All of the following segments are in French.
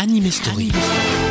Anime Story. Bonjour à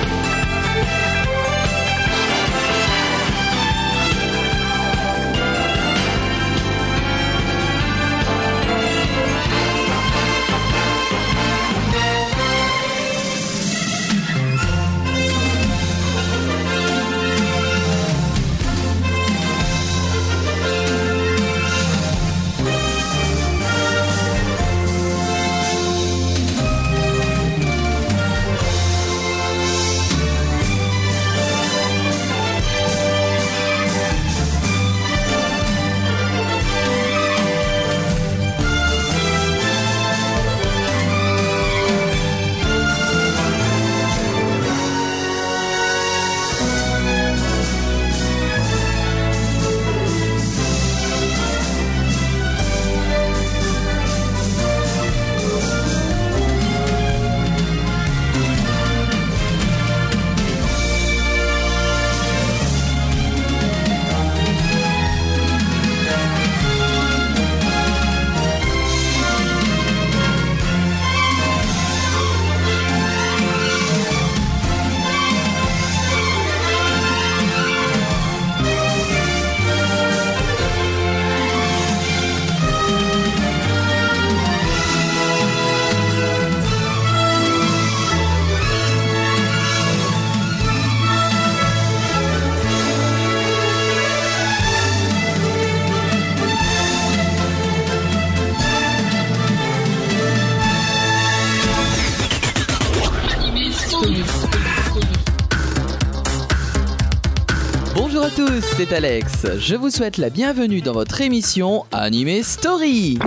c'est Alex. Je vous souhaite la bienvenue dans votre émission Anime Story.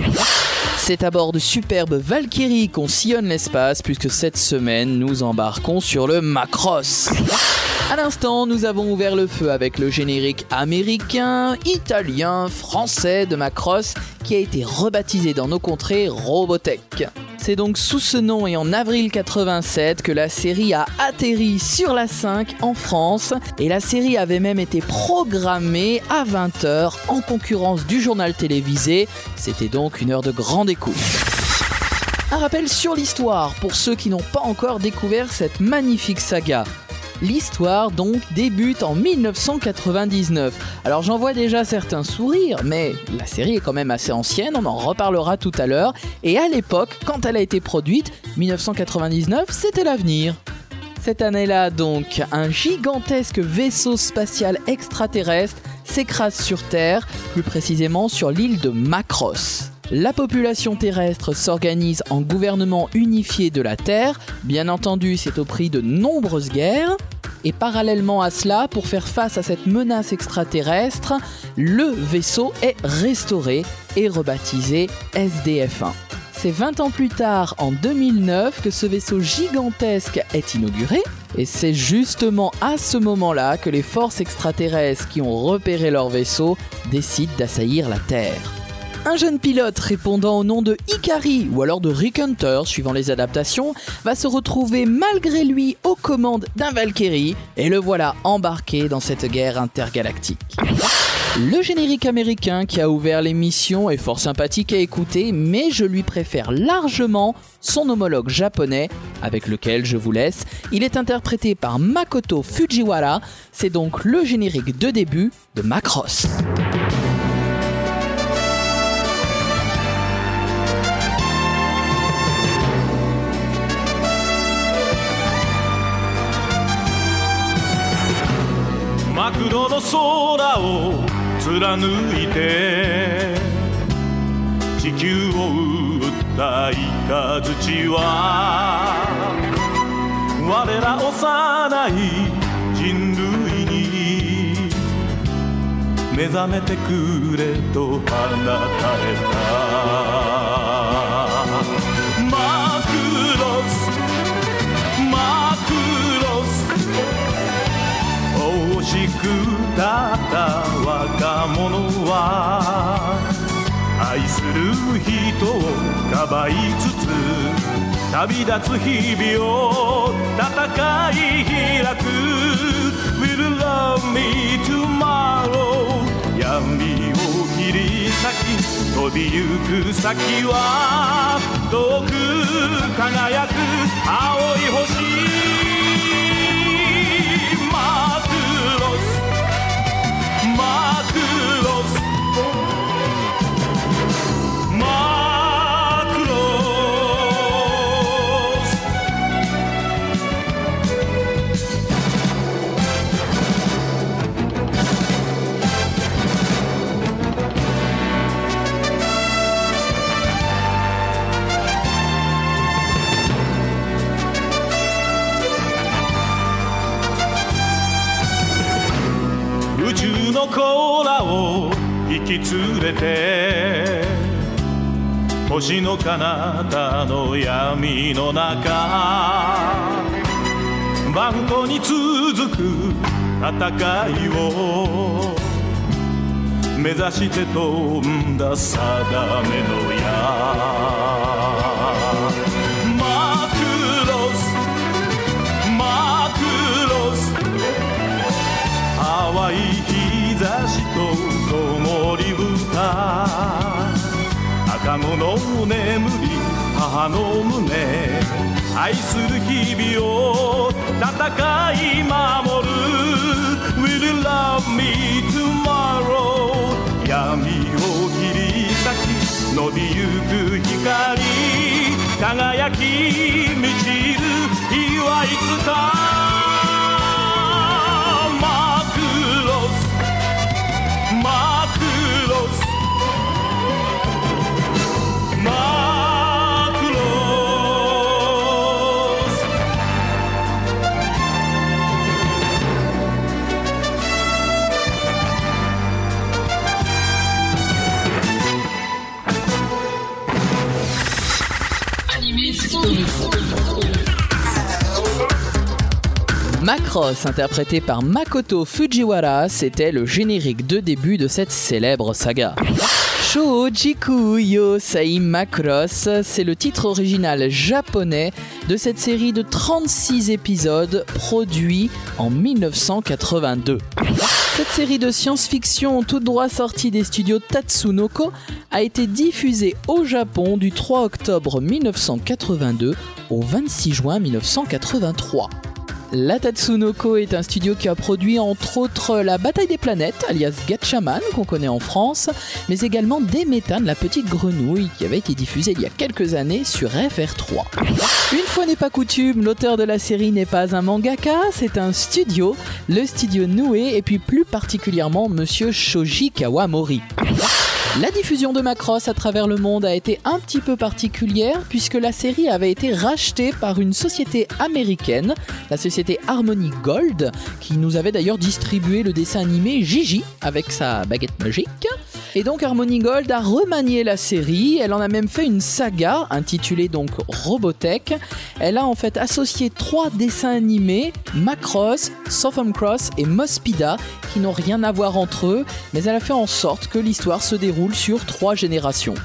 C'est à bord de superbes Valkyrie qu'on sillonne l'espace puisque cette semaine nous embarquons sur le Macross. À l'instant, nous avons ouvert le feu avec le générique américain, italien, français de Macross qui a été rebaptisé dans nos contrées Robotech. C'est donc sous ce nom et en avril 87 que la série a atterri sur la 5 en France et la série avait même été programmée à 20h en concurrence du journal télévisé. C'était donc une heure de grande écoute. Un rappel sur l'histoire pour ceux qui n'ont pas encore découvert cette magnifique saga. L'histoire donc débute en 1999. Alors j'en vois déjà certains sourire, mais la série est quand même assez ancienne, on en reparlera tout à l'heure. Et à l'époque, quand elle a été produite, 1999, c'était l'avenir. Cette année-là donc, un gigantesque vaisseau spatial extraterrestre s'écrase sur Terre, plus précisément sur l'île de Macross. La population terrestre s'organise en gouvernement unifié de la Terre, bien entendu c'est au prix de nombreuses guerres, et parallèlement à cela, pour faire face à cette menace extraterrestre, le vaisseau est restauré et rebaptisé SDF-1. C'est 20 ans plus tard, en 2009, que ce vaisseau gigantesque est inauguré, et c'est justement à ce moment-là que les forces extraterrestres qui ont repéré leur vaisseau décident d'assaillir la Terre. Un jeune pilote répondant au nom de Ikari ou alors de Rick Hunter, suivant les adaptations, va se retrouver malgré lui aux commandes d'un Valkyrie et le voilà embarqué dans cette guerre intergalactique. Le générique américain qui a ouvert l'émission est fort sympathique à écouter, mais je lui préfère largement son homologue japonais, avec lequel je vous laisse. Il est interprété par Makoto Fujiwara, c'est donc le générique de début de Macross. 空を貫いて地球を打った雷は我ら幼い人類に目覚めてくれと放たれた。マクロスマクロス惜しくった若者は愛する人をかばいつつ旅立つ日々を戦い開く。Will love me tomorrow? 闇を切り裂き飛びゆく先は遠く輝く青い星。heart. き連れて星の彼方の闇の中。バンコに続く戦いを目指して飛んだ定めの矢。赤子の眠り母の胸愛する日々を戦い守る。Will you love me tomorrow? 闇を切り裂き伸びゆく光輝き満ちる日はいつか。Macross, interprété par Makoto Fujiwara, c'était le générique de début de cette célèbre saga. Shojiku yo Sai Macross, c'est le titre original japonais de cette série de 36 épisodes produits en 1982. Cette série de science-fiction tout droit sortie des studios Tatsunoko a été diffusée au Japon du 3 octobre 1982 au 26 juin 1983. La Tatsunoko est un studio qui a produit entre autres La Bataille des Planètes, alias Gatchaman, qu'on connaît en France, mais également Des la petite grenouille, qui avait été diffusée il y a quelques années sur FR3. Une fois n'est pas coutume, l'auteur de la série n'est pas un mangaka, c'est un studio, le studio Noé, et puis plus particulièrement Monsieur Shoji Kawamori. La diffusion de Macross à travers le monde a été un petit peu particulière puisque la série avait été rachetée par une société américaine, la société Harmony Gold, qui nous avait d'ailleurs distribué le dessin animé Gigi avec sa baguette magique. Et donc Harmony Gold a remanié la série, elle en a même fait une saga intitulée donc Robotech. Elle a en fait associé trois dessins animés, Macross, Southern Cross et Mospida, qui n'ont rien à voir entre eux, mais elle a fait en sorte que l'histoire se déroule sur trois générations.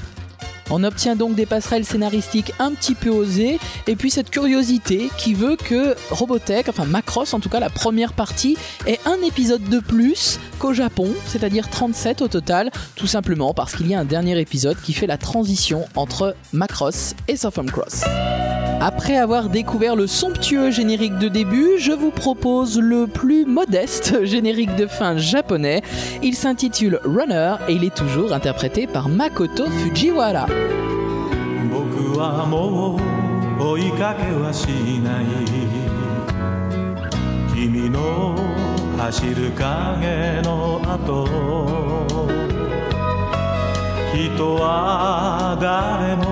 On obtient donc des passerelles scénaristiques un petit peu osées, et puis cette curiosité qui veut que Robotech, enfin Macross en tout cas la première partie, ait un épisode de plus qu'au Japon, c'est-à-dire 37 au total, tout simplement parce qu'il y a un dernier épisode qui fait la transition entre Macross et Southern Cross. Après avoir découvert le somptueux générique de début, je vous propose le plus modeste générique de fin japonais. Il s'intitule Runner et il est toujours interprété par Makoto Fujiwara. 僕はもう追いかけはしない。君の走る影の後人は誰も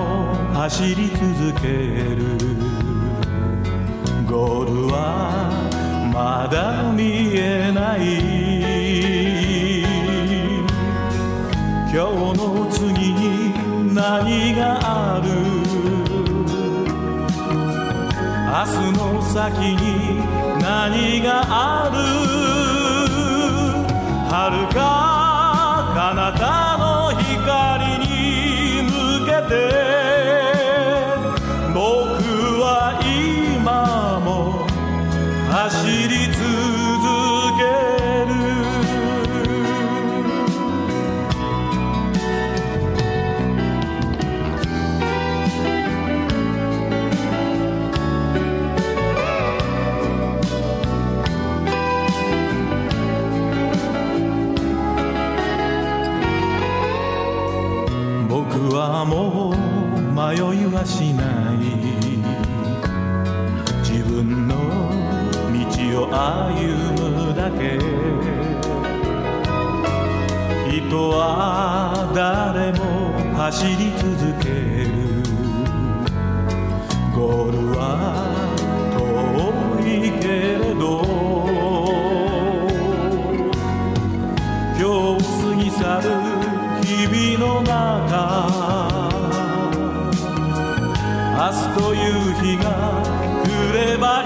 走り続ける。ゴールはまだ見えない。今日の次に何がある？明日の先に何がある？遥か彼方の光に向けて僕は今も走り続け迷いはしない。自分の道を歩むだけ。人は誰も走り続明日という日が来ればいい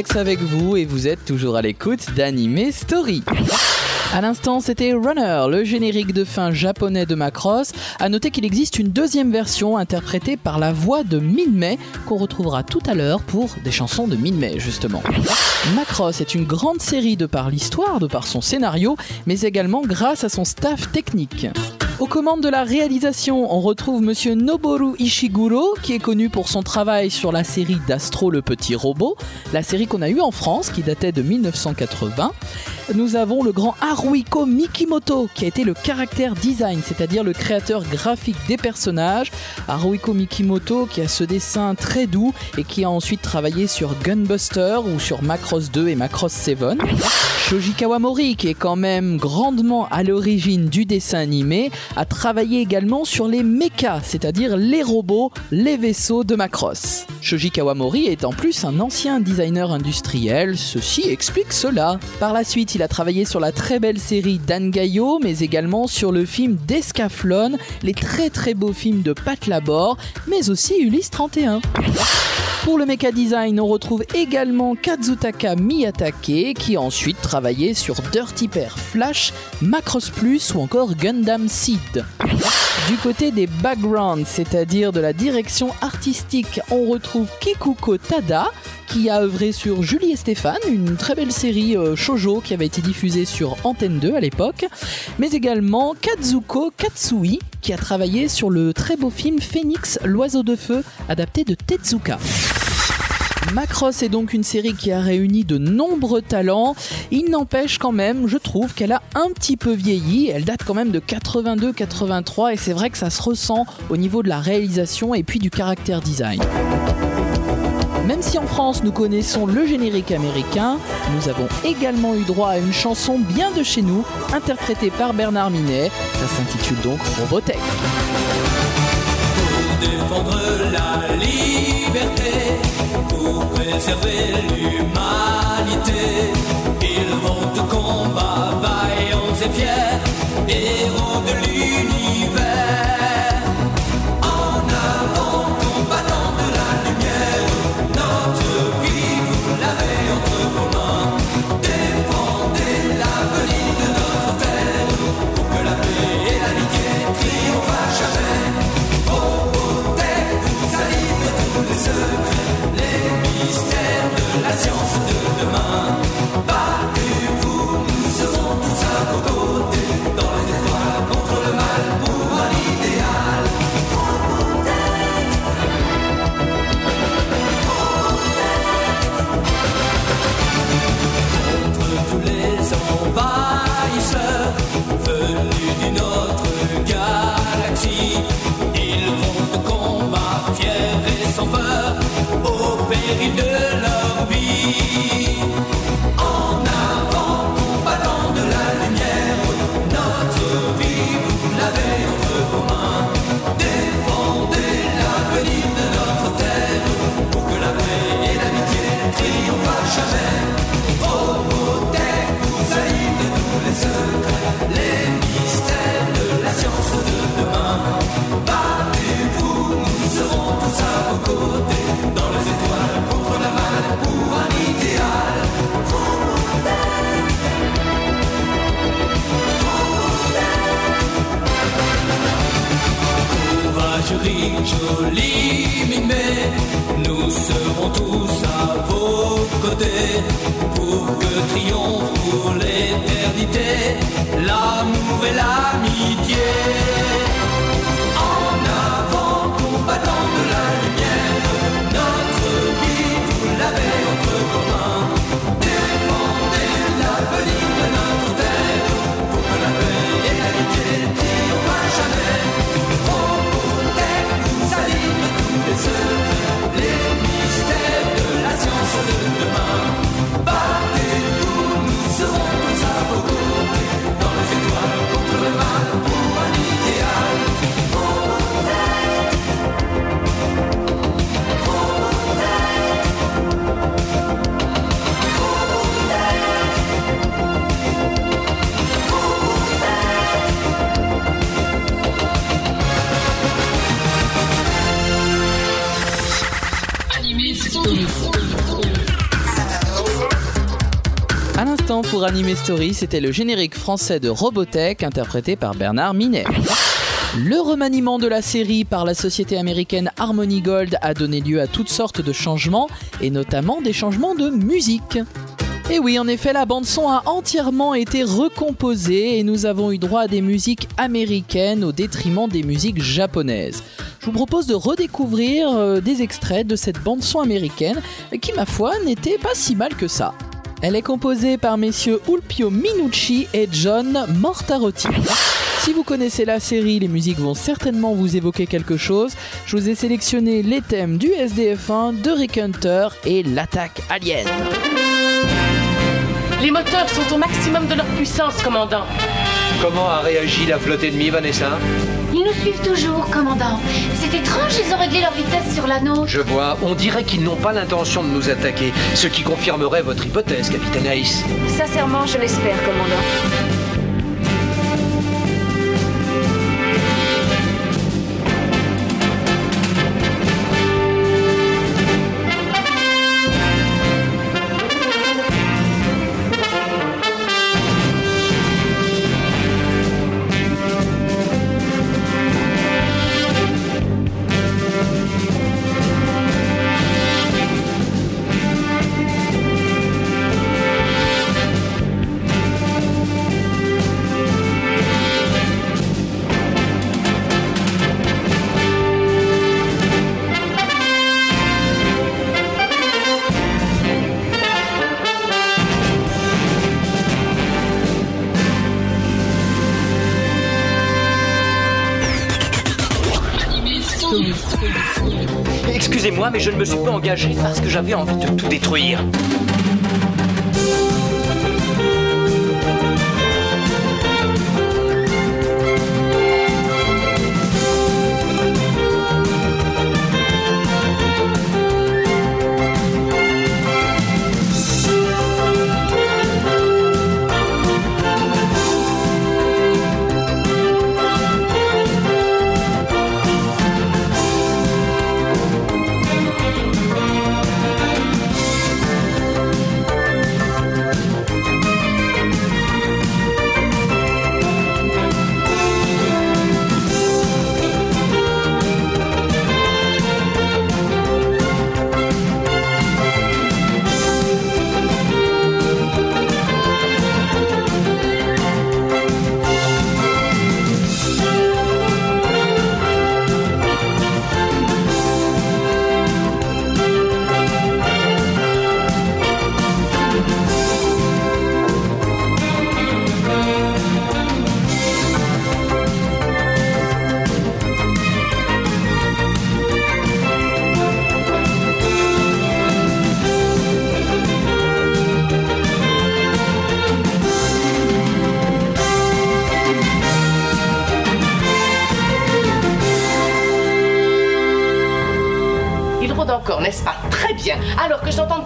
Alex avec vous et vous êtes toujours à l'écoute d'Anime Story. À l'instant, c'était Runner, le générique de fin japonais de Macross. À noter qu'il existe une deuxième version interprétée par la voix de Minmay qu'on retrouvera tout à l'heure pour des chansons de Minmay justement. Macross est une grande série de par l'histoire, de par son scénario, mais également grâce à son staff technique. Aux commandes de la réalisation, on retrouve monsieur Noboru Ishiguro, qui est connu pour son travail sur la série d'Astro le petit robot, la série qu'on a eue en France, qui datait de 1980. Nous avons le grand Haruhiko Mikimoto, qui a été le caractère design, c'est-à-dire le créateur graphique des personnages. Haruhiko Mikimoto, qui a ce dessin très doux et qui a ensuite travaillé sur Gunbuster ou sur Macross 2 et Macross 7. Shoji Kawamori, qui est quand même grandement à l'origine du dessin animé, a travaillé également sur les mechas, c'est-à-dire les robots, les vaisseaux de Macross. Shoji Kawamori est en plus un ancien designer industriel, ceci explique cela. Par la suite, il a travaillé sur la très belle série Dangayo, mais également sur le film Descaflon, les très très beaux films de Pat Labor, mais aussi Ulysse 31. Pour le mecha design, on retrouve également Kazutaka Miyatake qui a ensuite travaillé sur Dirty Pair Flash, Macross Plus ou encore Gundam Seed. Du côté des backgrounds, c'est-à-dire de la direction artistique, on retrouve Kikuko Tada qui a œuvré sur Julie et Stéphane, une très belle série euh, shoujo qui avait été diffusée sur Antenne 2 à l'époque, mais également Kazuko Katsui qui a travaillé sur le très beau film Phoenix, l'oiseau de feu, adapté de Tezuka. Macross est donc une série qui a réuni de nombreux talents. Il n'empêche quand même, je trouve qu'elle a un petit peu vieilli. Elle date quand même de 82-83 et c'est vrai que ça se ressent au niveau de la réalisation et puis du caractère design. Même si en France nous connaissons le générique américain, nous avons également eu droit à une chanson bien de chez nous, interprétée par Bernard Minet. Ça s'intitule donc Robotech. Pour préserver l'humanité. Ils vont au combat, vaillants et fiers, héros de l'univers. Pour Anime Story, c'était le générique français de Robotech interprété par Bernard Minet. Le remaniement de la série par la société américaine Harmony Gold a donné lieu à toutes sortes de changements, et notamment des changements de musique. Et oui, en effet, la bande-son a entièrement été recomposée et nous avons eu droit à des musiques américaines au détriment des musiques japonaises. Je vous propose de redécouvrir euh, des extraits de cette bande-son américaine qui, ma foi, n'était pas si mal que ça. Elle est composée par messieurs Ulpio Minucci et John Mortarotti. Si vous connaissez la série, les musiques vont certainement vous évoquer quelque chose. Je vous ai sélectionné les thèmes du SDF1, de Rick Hunter et l'attaque alien. Les moteurs sont au maximum de leur puissance, commandant. Comment a réagi la flotte ennemie, Vanessa Ils nous suivent toujours, commandant. C'est étrange, ils ont réglé leur vitesse sur la nôtre. Je vois, on dirait qu'ils n'ont pas l'intention de nous attaquer, ce qui confirmerait votre hypothèse, capitaine Ace. Sincèrement, je l'espère, commandant. Mais je ne me suis pas engagé parce que j'avais envie de tout détruire.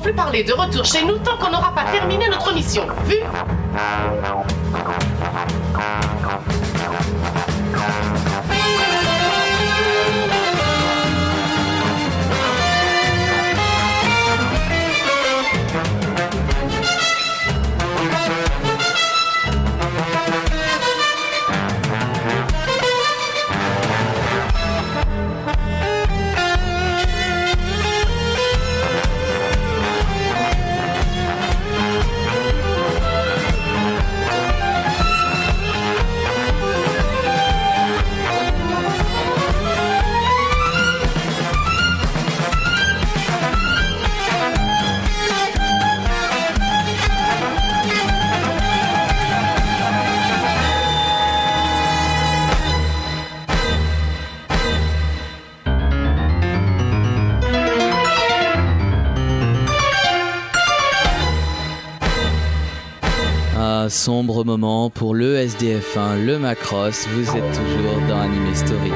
Plus parler de retour chez nous tant qu'on n'aura pas terminé notre mission. Vu? Sombre moment pour le SDF1, le Macross. Vous êtes toujours dans Anime Story.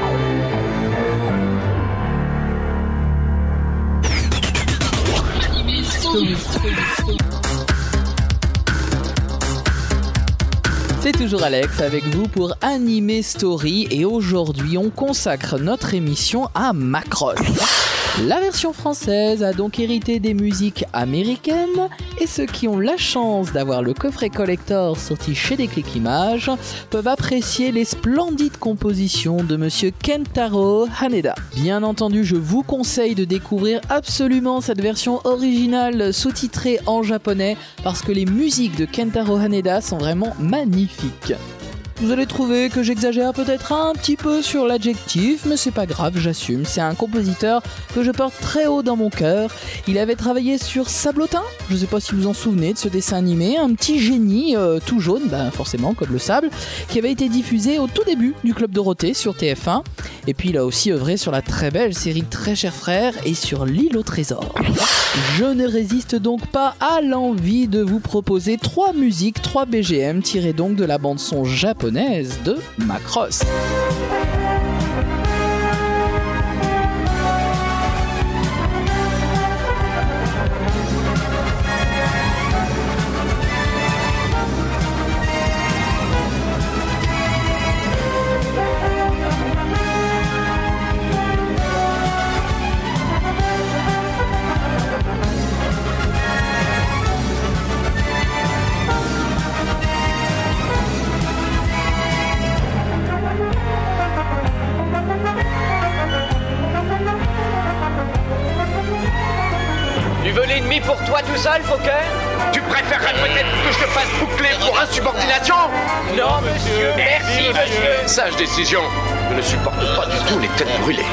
C'est toujours Alex avec vous pour Anime Story et aujourd'hui on consacre notre émission à Macross. La version française a donc hérité des musiques américaines et ceux qui ont la chance d'avoir le coffret collector sorti chez Déclic Images peuvent apprécier les splendides compositions de monsieur Kentaro Haneda. Bien entendu, je vous conseille de découvrir absolument cette version originale sous-titrée en japonais parce que les musiques de Kentaro Haneda sont vraiment magnifiques. Vous allez trouver que j'exagère peut-être un petit peu sur l'adjectif, mais c'est pas grave, j'assume. C'est un compositeur que je porte très haut dans mon cœur. Il avait travaillé sur Sablotin, je sais pas si vous en souvenez de ce dessin animé, un petit génie euh, tout jaune, ben forcément comme le sable, qui avait été diffusé au tout début du Club Dorothée sur TF1. Et puis il a aussi œuvré sur la très belle série Très cher frère et sur l'île au trésor. Je ne résiste donc pas à l'envie de vous proposer trois musiques, trois BGM tirées donc de la bande son japonaise de Macross. Sage décision. Je ne supporte pas du tout les têtes brûlées.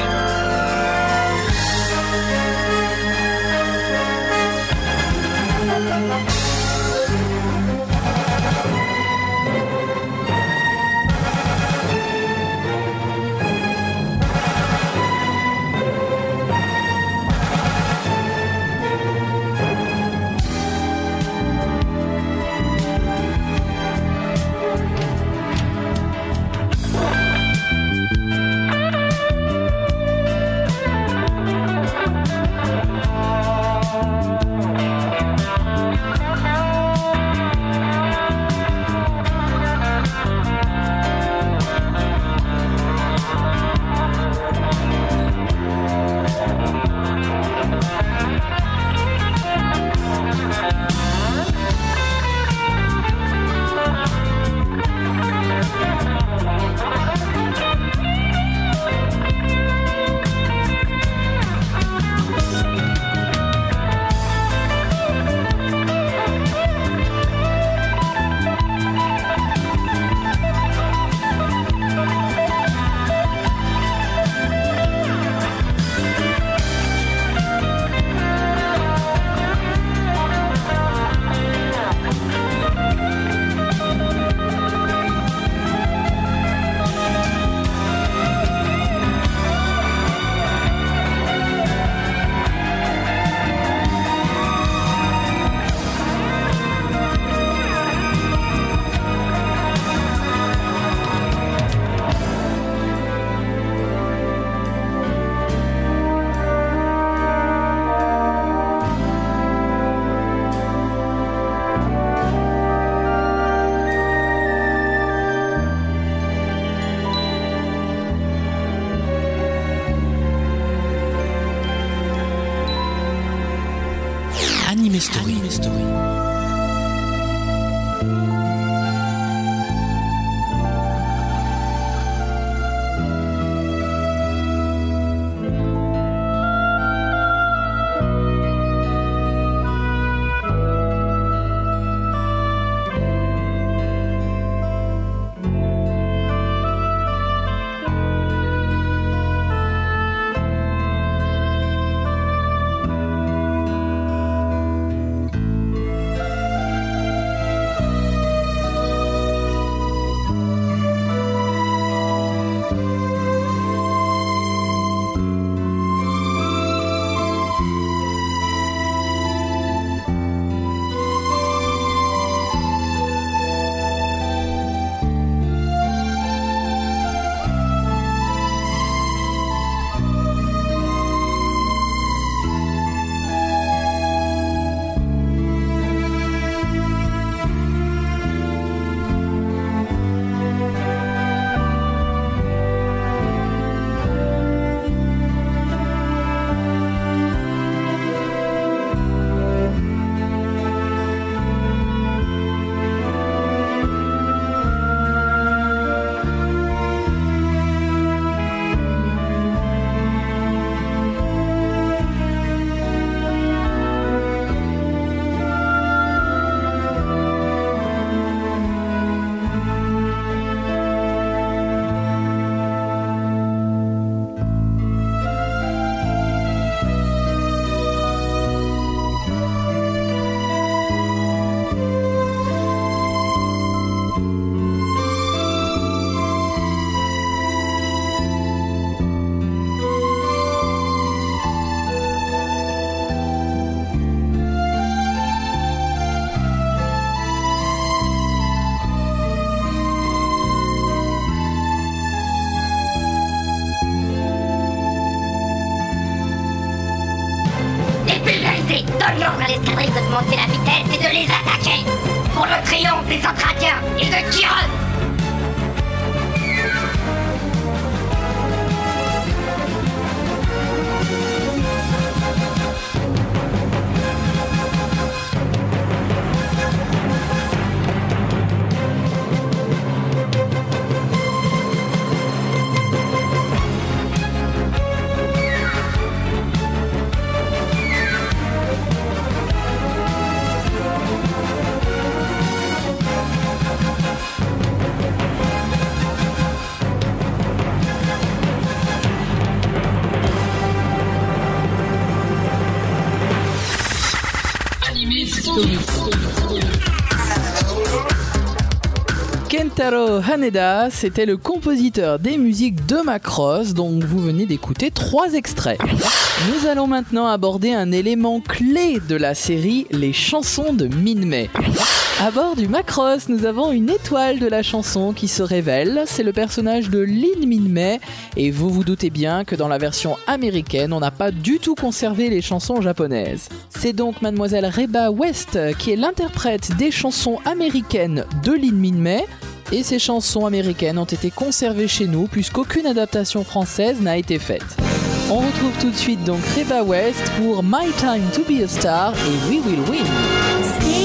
Monter la vitesse et de les attaquer. Pour le triomphe des Entradiens et de Kentaro Haneda, c'était le compositeur des musiques de Macross dont vous venez d'écouter trois extraits. Nous allons maintenant aborder un élément clé de la série, les chansons de Minmay. À bord du Macross, nous avons une étoile de la chanson qui se révèle, c'est le personnage de Lin Minmay et vous vous doutez bien que dans la version américaine, on n'a pas du tout conservé les chansons japonaises. C'est donc mademoiselle Reba West qui est l'interprète des chansons américaines de Lin Minmay et ces chansons américaines ont été conservées chez nous puisqu'aucune adaptation française n'a été faite. On retrouve tout de suite donc Reba West pour My Time to Be a Star et We Will Win.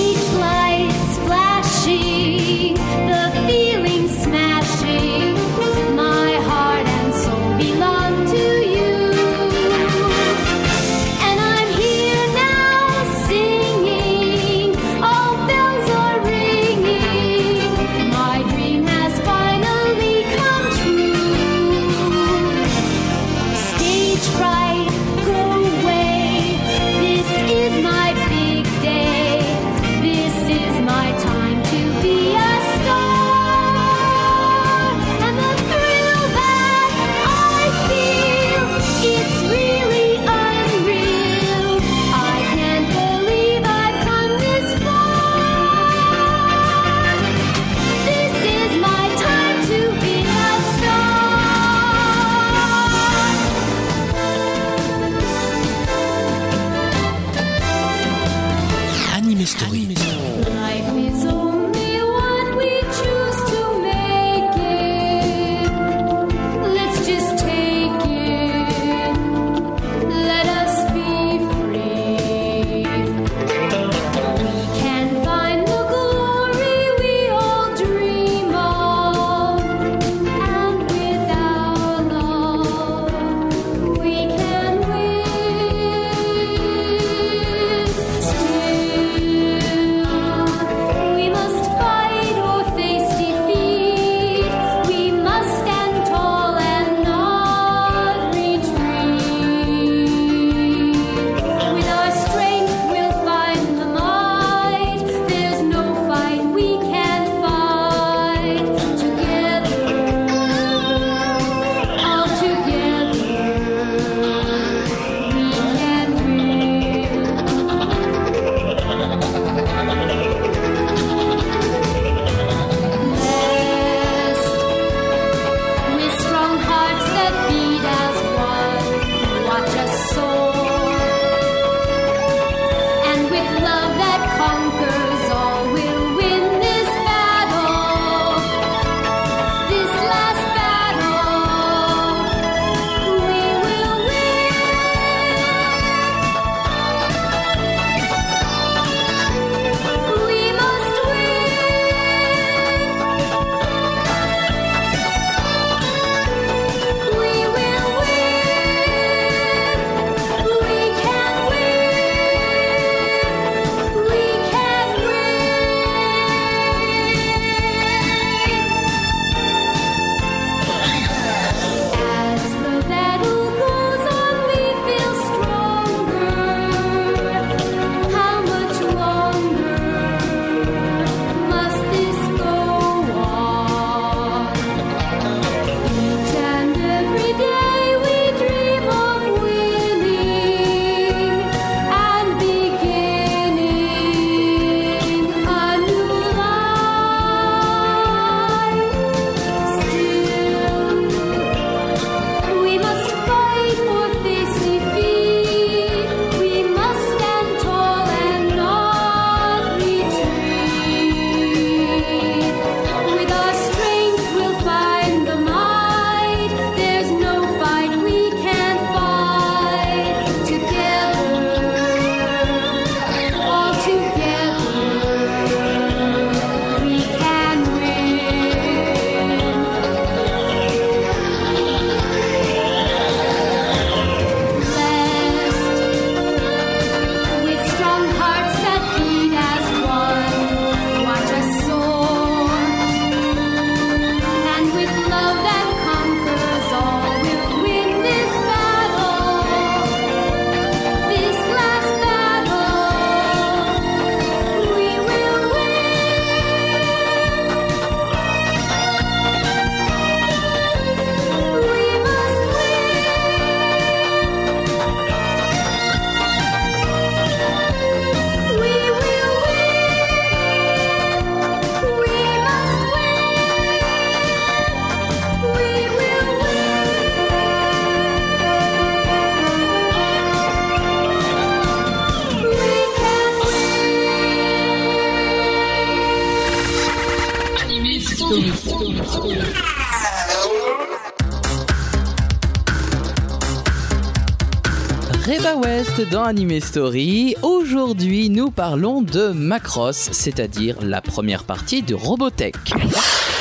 Reba West dans Anime Story. Aujourd'hui, nous parlons de Macross, c'est-à-dire la première partie de Robotech.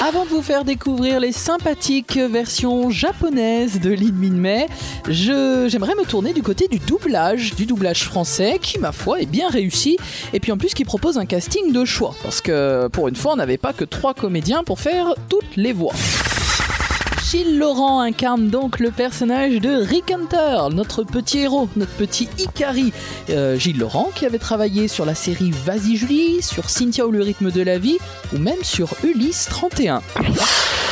Avant de vous faire découvrir les sympathiques versions japonaises de Lin Min Mei, j'aimerais me tourner du côté du doublage, du doublage français, qui, ma foi, est bien réussi, et puis en plus qui propose un casting de choix, parce que pour une fois, on n'avait pas que trois comédiens pour faire toutes les voix. Gilles Laurent incarne donc le personnage de Rick Hunter, notre petit héros, notre petit Ikari. Euh, Gilles Laurent qui avait travaillé sur la série Vas-y Julie, sur Cynthia ou le rythme de la vie, ou même sur Ulysse 31.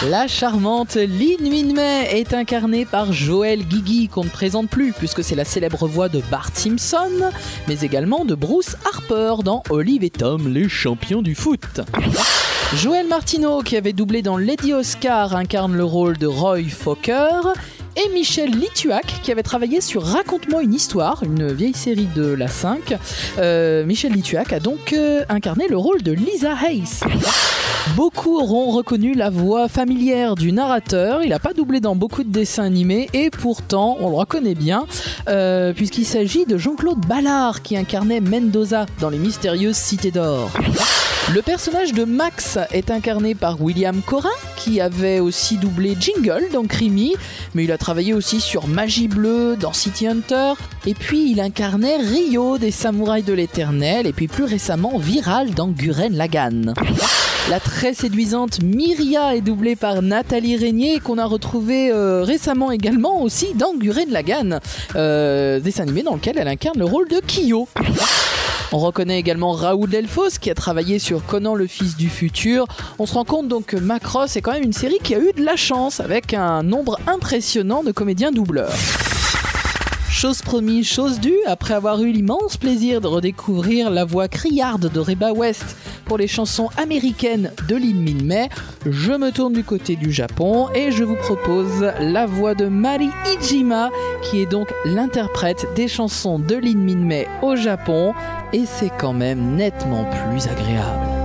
La charmante Lin Min Mei est incarnée par Joël Guigui, qu'on ne présente plus puisque c'est la célèbre voix de Bart Simpson, mais également de Bruce Harper dans Olive et Tom, les champions du foot. Joël Martineau, qui avait doublé dans Lady Oscar, incarne le rôle de Roy Fokker. Et Michel Lituac, qui avait travaillé sur Raconte-moi une histoire, une vieille série de la 5. Euh, Michel Lituac a donc euh, incarné le rôle de Lisa Hayes. Beaucoup auront reconnu la voix familière du narrateur. Il n'a pas doublé dans beaucoup de dessins animés et pourtant on le reconnaît bien euh, puisqu'il s'agit de Jean-Claude Ballard qui incarnait Mendoza dans Les Mystérieuses Cités d'Or. Le personnage de Max est incarné par William Corin, qui avait aussi doublé Jingle dans Creamy, mais il a travaillé aussi sur Magie Bleue dans City Hunter, et puis il incarnait Rio des Samouraïs de l'Éternel, et puis plus récemment Viral dans Guren Lagann. La très séduisante Myria est doublée par Nathalie Régnier, qu'on a retrouvée euh, récemment également aussi dans Guren Lagann, euh, dessin animé dans lequel elle incarne le rôle de Kyo. On reconnaît également Raoul Delphos qui a travaillé sur Conan le fils du futur. On se rend compte donc que Macross est quand même une série qui a eu de la chance avec un nombre impressionnant de comédiens doubleurs. Chose promise, chose due, après avoir eu l'immense plaisir de redécouvrir la voix criarde de Reba West pour les chansons américaines de Lin Min Mei, je me tourne du côté du Japon et je vous propose la voix de Mari Ijima, qui est donc l'interprète des chansons de Lin Min Mei au Japon, et c'est quand même nettement plus agréable.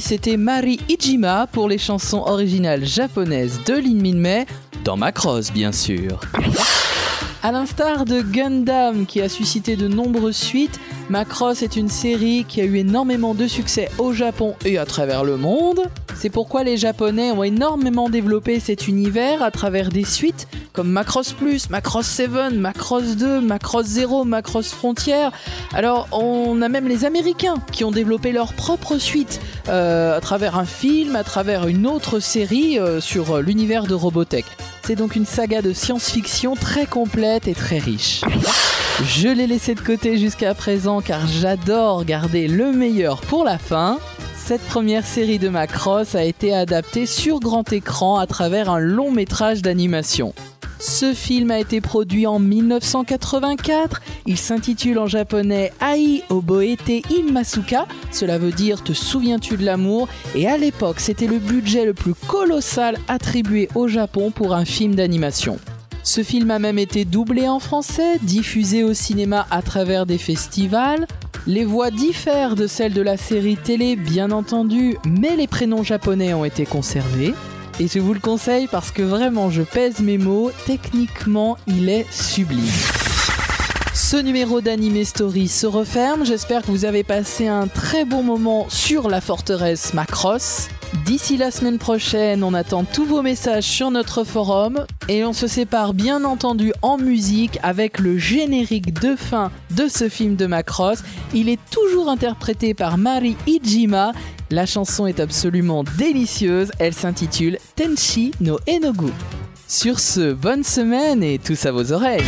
C'était Mari Ijima pour les chansons originales japonaises de Lin Min Mei, dans Macross bien sûr. À l'instar de Gundam qui a suscité de nombreuses suites, Macross est une série qui a eu énormément de succès au Japon et à travers le monde. C'est pourquoi les Japonais ont énormément développé cet univers à travers des suites comme Macross Plus, Macross 7, Macross 2, Macross 0, Macross Frontier. Alors on a même les Américains qui ont développé leur propre suite euh, à travers un film, à travers une autre série euh, sur euh, l'univers de Robotech. C'est donc une saga de science-fiction très complète et très riche. Je l'ai laissé de côté jusqu'à présent car j'adore garder le meilleur pour la fin. Cette première série de Macross a été adaptée sur grand écran à travers un long métrage d'animation. Ce film a été produit en 1984. Il s'intitule en japonais Ai Oboete Imasuka. Cela veut dire Te souviens-tu de l'amour? Et à l'époque, c'était le budget le plus colossal attribué au Japon pour un film d'animation. Ce film a même été doublé en français, diffusé au cinéma à travers des festivals. Les voix diffèrent de celles de la série télé, bien entendu, mais les prénoms japonais ont été conservés. Et je vous le conseille parce que vraiment, je pèse mes mots, techniquement, il est sublime. Ce numéro d'Anime Story se referme. J'espère que vous avez passé un très bon moment sur la forteresse Macross. D'ici la semaine prochaine, on attend tous vos messages sur notre forum et on se sépare bien entendu en musique avec le générique de fin de ce film de Macross. Il est toujours interprété par Mari Ijima. La chanson est absolument délicieuse. Elle s'intitule Tenshi no Enogu. Sur ce, bonne semaine et tous à vos oreilles.